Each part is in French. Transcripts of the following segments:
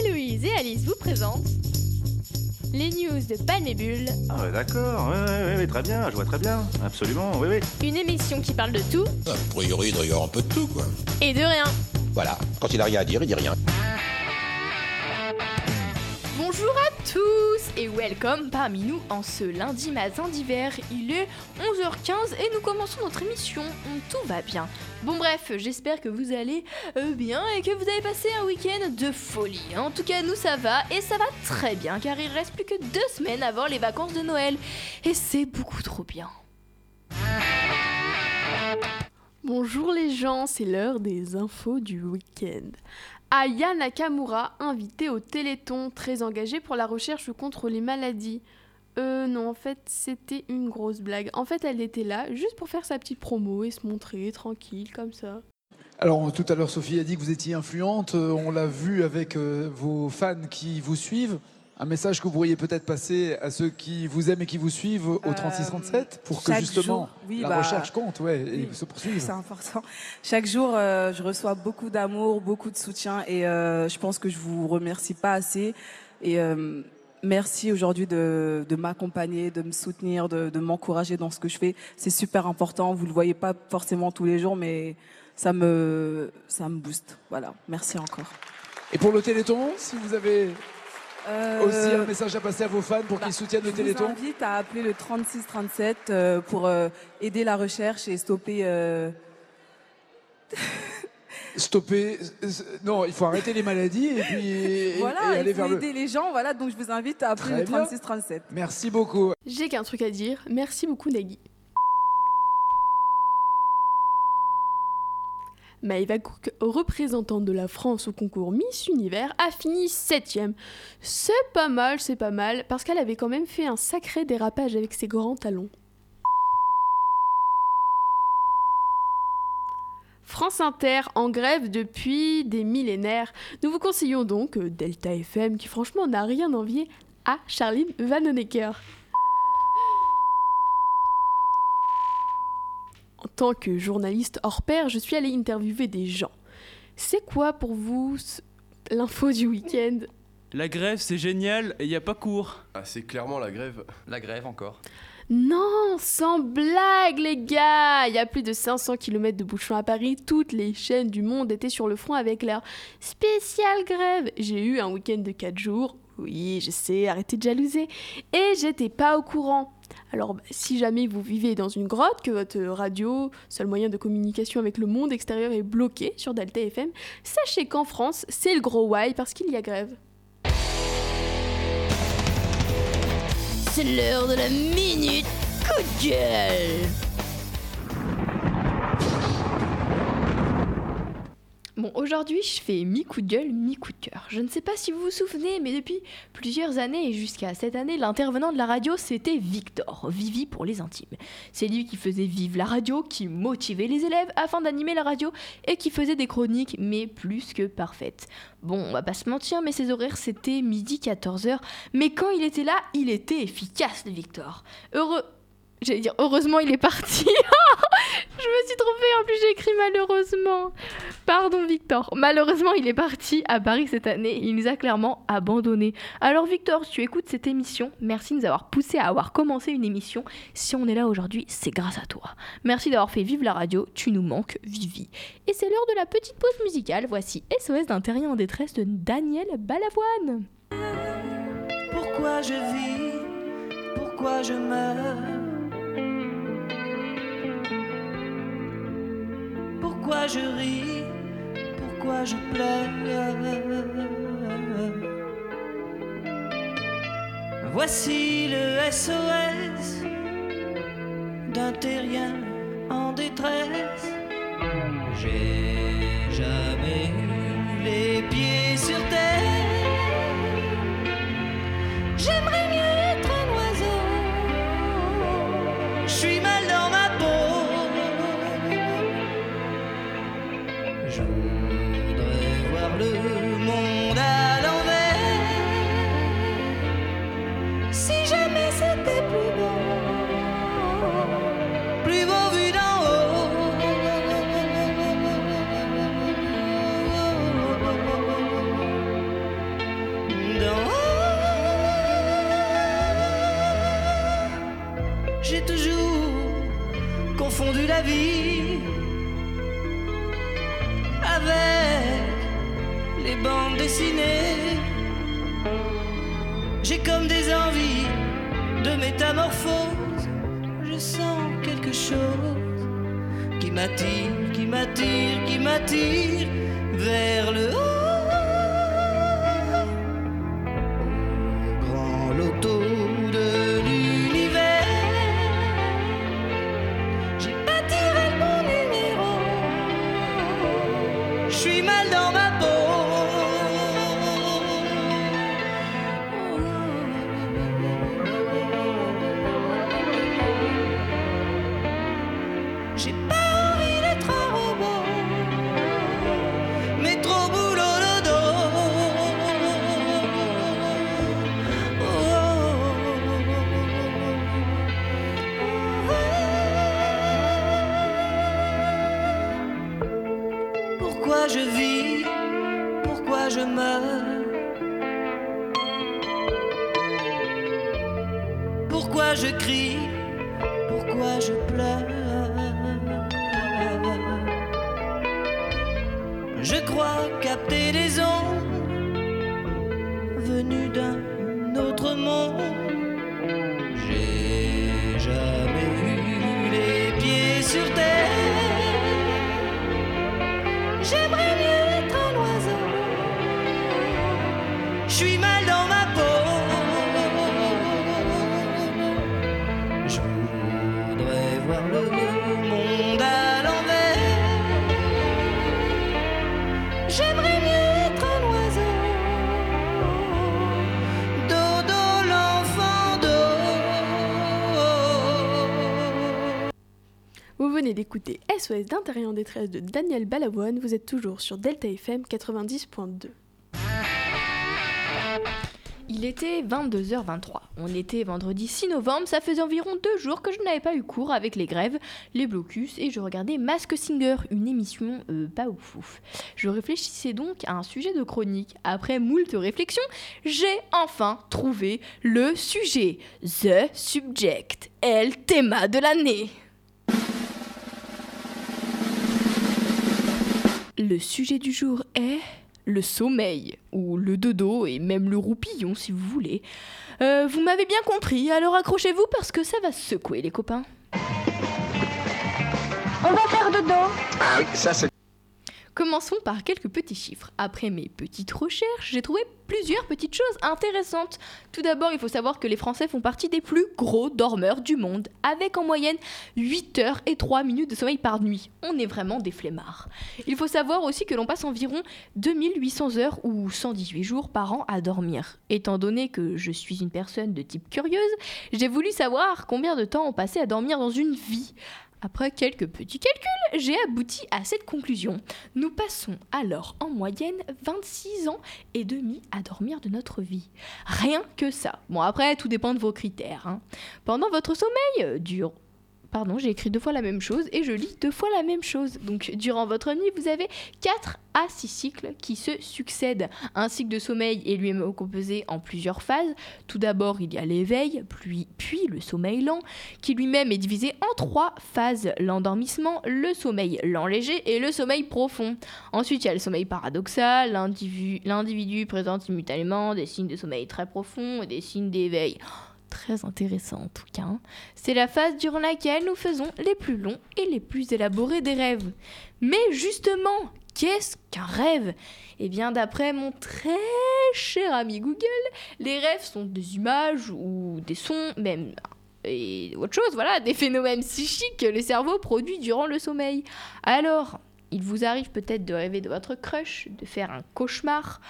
Héloïse et Alice vous présentent les news de Panébule. Ah ouais, d'accord, ouais, ouais, ouais, très bien, je vois très bien, absolument, oui, oui. Une émission qui parle de tout. A priori, il doit y avoir un peu de tout, quoi. Et de rien. Voilà, quand il a rien à dire, il dit rien. Welcome parmi nous en ce lundi matin d'hiver. Il est 11h15 et nous commençons notre émission. Tout va bien. Bon bref, j'espère que vous allez euh, bien et que vous avez passé un week-end de folie. En tout cas, nous ça va et ça va très bien car il reste plus que deux semaines avant les vacances de Noël. Et c'est beaucoup trop bien. Bonjour les gens, c'est l'heure des infos du week-end. Aya Nakamura, invitée au Téléthon, très engagée pour la recherche contre les maladies. Euh non, en fait, c'était une grosse blague. En fait, elle était là juste pour faire sa petite promo et se montrer tranquille comme ça. Alors tout à l'heure Sophie a dit que vous étiez influente, Euh, on l'a vu avec euh, vos fans qui vous suivent. Un message que vous pourriez peut-être passer à ceux qui vous aiment et qui vous suivent au Euh, 3637 pour que justement jour, oui, la bah, recherche compte ouais, et oui. se poursuive. C'est important. Chaque jour, euh, je reçois beaucoup d'amour, beaucoup de soutien et euh, je pense que je vous remercie pas assez. Et euh, merci aujourd'hui de, de m'accompagner, de me soutenir, de, de m'encourager dans ce que je fais. C'est super important. Vous le voyez pas forcément tous les jours, mais ça me, ça me booste. Voilà. Merci encore. Et pour le Téléthon, si vous avez Euh, aussi un message à passer à vos fans pour bah, qu'ils soutiennent le Je vous Téléthon invite à appeler le 3637 euh, pour euh, aider la recherche et stopper. euh, Stopper. Non, il faut arrêter les maladies et puis et- Voilà, et aller il faut vers le. aider les gens, voilà, donc je vous invite à appeler Très le bien. 3637. Merci beaucoup. J'ai qu'un truc à dire. Merci beaucoup Nagui. Maëva Cook, représentante de la France au concours Miss Univers, a fini 7ème. C'est pas mal, c'est pas mal, parce qu'elle avait quand même fait un sacré dérapage avec ses grands talons. France Inter en grève depuis des millénaires. Nous vous conseillons donc euh, Delta FM qui franchement n'a rien envié à Charline Vanhoenacker. Tant que journaliste hors pair, je suis allée interviewer des gens. C'est quoi pour vous l'info du week-end? La grève, c'est génial et y a pas cours. Ah, c'est clairement la grève. La grève encore. Non, sans blague les gars Il y a plus de 500 km de bouchons à Paris, toutes les chaînes du monde étaient sur le front avec leur spéciale grève. J'ai eu un week-end de 4 jours, oui je sais, arrêtez de jalouser, et j'étais pas au courant. Alors bah, si jamais vous vivez dans une grotte, que votre radio, seul moyen de communication avec le monde extérieur est bloqué sur Delta FM, sachez qu'en France c'est le gros why parce qu'il y a grève. C'est l'heure de la minute coup de gueule. Bon, aujourd'hui, je fais mi-coup de gueule, mi-coup de cœur. Je ne sais pas si vous vous souvenez, mais depuis plusieurs années et jusqu'à cette année, l'intervenant de la radio, c'était Victor, Vivi pour les intimes. C'est lui qui faisait vivre la radio, qui motivait les élèves afin d'animer la radio et qui faisait des chroniques, mais plus que parfaites. Bon, on va pas se mentir, mais ses horaires, c'était midi 14h. Mais quand il était là, il était efficace, le Victor. Heureux... J'allais dire, heureusement, il est parti. Je me suis trompée, en plus j'ai écrit malheureusement. Pardon Victor. Malheureusement, il est parti à Paris cette année. Il nous a clairement abandonnés. Alors Victor, si tu écoutes cette émission, merci de nous avoir poussé à avoir commencé une émission. Si on est là aujourd'hui, c'est grâce à toi. Merci d'avoir fait vivre la radio. Tu nous manques, Vivi. Et c'est l'heure de la petite pause musicale. Voici SOS d'un terrien en détresse de Daniel Balavoine. Pourquoi je vis? Pourquoi je meurs? Je ris Pourquoi je pleure? Voici le SOS d'un terrien en détresse. J'ai jamais avec les bandes dessinées. J'ai comme des envies de métamorphose. Je sens quelque chose qui m'attire, qui m'attire, qui m'attire vers le haut. J'ai pas envie d'être un robot, mais trop boulot le dos. Pourquoi je vis Pourquoi je meurs? Pourquoi je crie Pourquoi je pleure? Sur terre. J'aimerais mieux être un oiseau. Je suis mal dans ma peau. Je voudrais voir le d'écouter SOS d'intérieur en détresse de Daniel Balavoine. Vous êtes toujours sur Delta FM 90.2. Il était 22h23. On était vendredi 6 novembre, ça faisait environ deux jours que je n'avais pas eu cours avec les grèves, les blocus, et je regardais Mask Singer, une émission euh, pas ouf. Je réfléchissais donc à un sujet de chronique. Après moult réflexions, j'ai enfin trouvé le sujet. The Subject, el thème de l'année. Le sujet du jour est le sommeil, ou le dodo, et même le roupillon si vous voulez. Euh, vous m'avez bien compris, alors accrochez-vous parce que ça va secouer les copains. On va faire dodo. Ah oui, ça c'est... Commençons par quelques petits chiffres. Après mes petites recherches, j'ai trouvé plusieurs petites choses intéressantes. Tout d'abord, il faut savoir que les Français font partie des plus gros dormeurs du monde, avec en moyenne 8 heures et 3 minutes de sommeil par nuit. On est vraiment des flemmards. Il faut savoir aussi que l'on passe environ 2800 heures ou 118 jours par an à dormir. Étant donné que je suis une personne de type curieuse, j'ai voulu savoir combien de temps on passait à dormir dans une vie. Après quelques petits calculs, j'ai abouti à cette conclusion. Nous passons alors en moyenne 26 ans et demi à dormir de notre vie. Rien que ça. Bon après, tout dépend de vos critères. hein. Pendant votre sommeil euh, dure... Pardon, j'ai écrit deux fois la même chose et je lis deux fois la même chose. Donc durant votre nuit, vous avez 4 à 6 cycles qui se succèdent. Un cycle de sommeil est lui-même composé en plusieurs phases. Tout d'abord, il y a l'éveil, puis, le sommeil lent, qui lui-même est divisé en trois phases. L'endormissement, le sommeil lent léger et le sommeil profond. Ensuite, il y a le sommeil paradoxal. L'individu l'individu présente simultanément des signes de sommeil très profond et des signes d'éveil. Très intéressant en tout cas. C'est la phase durant laquelle nous faisons les plus longs et les plus élaborés des rêves. Mais justement, qu'est-ce qu'un rêve? Eh bien, d'après mon très cher ami Google, les rêves sont des images ou des sons, même et autre chose, voilà, des phénomènes psychiques que le cerveau produit durant le sommeil. Alors, il vous arrive peut-être de rêver de votre crush, de faire un cauchemar,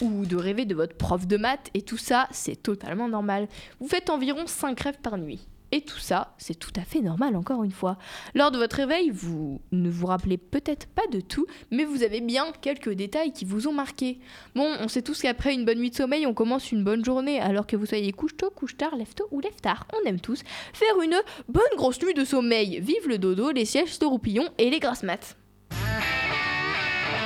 ou de rêver de votre prof de maths, et tout ça, c'est totalement normal. Vous faites environ 5 rêves par nuit. Et tout ça, c'est tout à fait normal, encore une fois. Lors de votre réveil, vous ne vous rappelez peut-être pas de tout, mais vous avez bien quelques détails qui vous ont marqué. Bon, on sait tous qu'après une bonne nuit de sommeil, on commence une bonne journée, alors que vous soyez couche tôt, couche tard, lève tôt ou lève tard. On aime tous faire une bonne grosse nuit de sommeil. Vive le dodo, les sièges de roupillon et les grasses maths.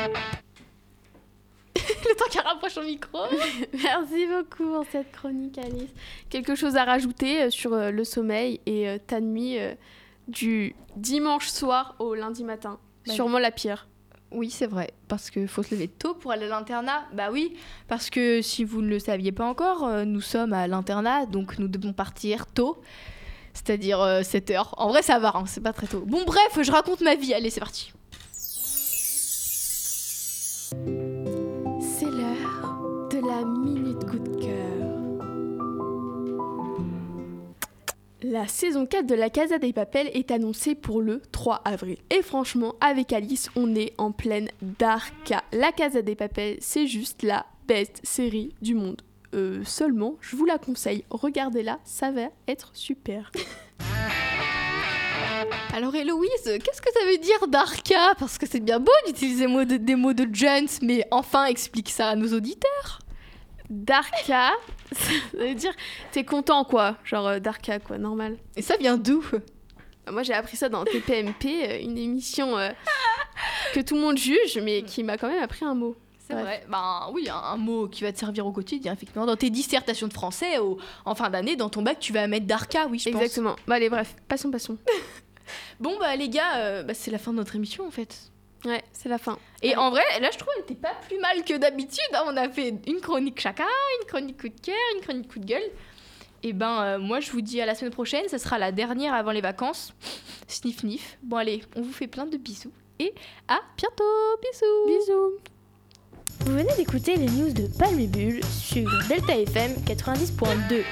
Le temps qui rapproche son micro. Merci beaucoup pour cette chronique, Alice. Quelque chose à rajouter euh, sur euh, le sommeil et euh, ta nuit du dimanche soir au lundi matin? Bah, Sûrement la pire. Oui, c'est vrai, parce qu'il faut se lever tôt pour aller à l'internat. Bah oui, parce que si vous ne le saviez pas encore, nous sommes à l'internat, donc nous devons partir tôt, c'est-à-dire euh, 7 heures. En vrai, ça va, hein, c'est pas très tôt. Bon, bref, je raconte ma vie. Allez, c'est parti. La saison 4 de la Casa des Papel est annoncée pour le 3 avril. Et franchement, avec Alice, on est en pleine Darka. La Casa des Papel, c'est juste la best série du monde. Euh, seulement, je vous la conseille, regardez-la, ça va être super. Alors Héloïse, qu'est-ce que ça veut dire d'Arca Parce que c'est bien beau d'utiliser des mots de Jones, mais enfin explique ça à nos auditeurs. Darka, ça veut dire t'es content quoi, genre euh, Darka quoi, normal. Et ça vient d'où? Moi, j'ai appris ça dans TPMP, euh, une émission euh, que tout le monde juge, mais qui m'a quand même appris un mot. C'est Ouais. vrai. Ben oui, un, un mot qui va te servir au quotidien, effectivement. Dans tes dissertations de français, au- en fin d'année, dans ton bac, tu vas mettre d'Arca, oui, je pense. Exactement. Bah, allez, bref, passons, passons. Bon, bah les gars, euh, bah, c'est la fin de notre émission, en fait. Ouais, c'est la fin. Et en vrai, là, je trouve qu'elle était pas plus mal que d'habitude. hein. On a fait une chronique chacun, une chronique coup de cœur, une chronique coup de gueule. Et ben, euh, moi, je vous dis à la semaine prochaine. Ce sera la dernière avant les vacances. Sniff, sniff. Bon, allez, on vous fait plein de bisous. Et à bientôt. Bisous. Bisous. Vous venez d'écouter les news de Palme et Bulle sur Delta FM 90.2.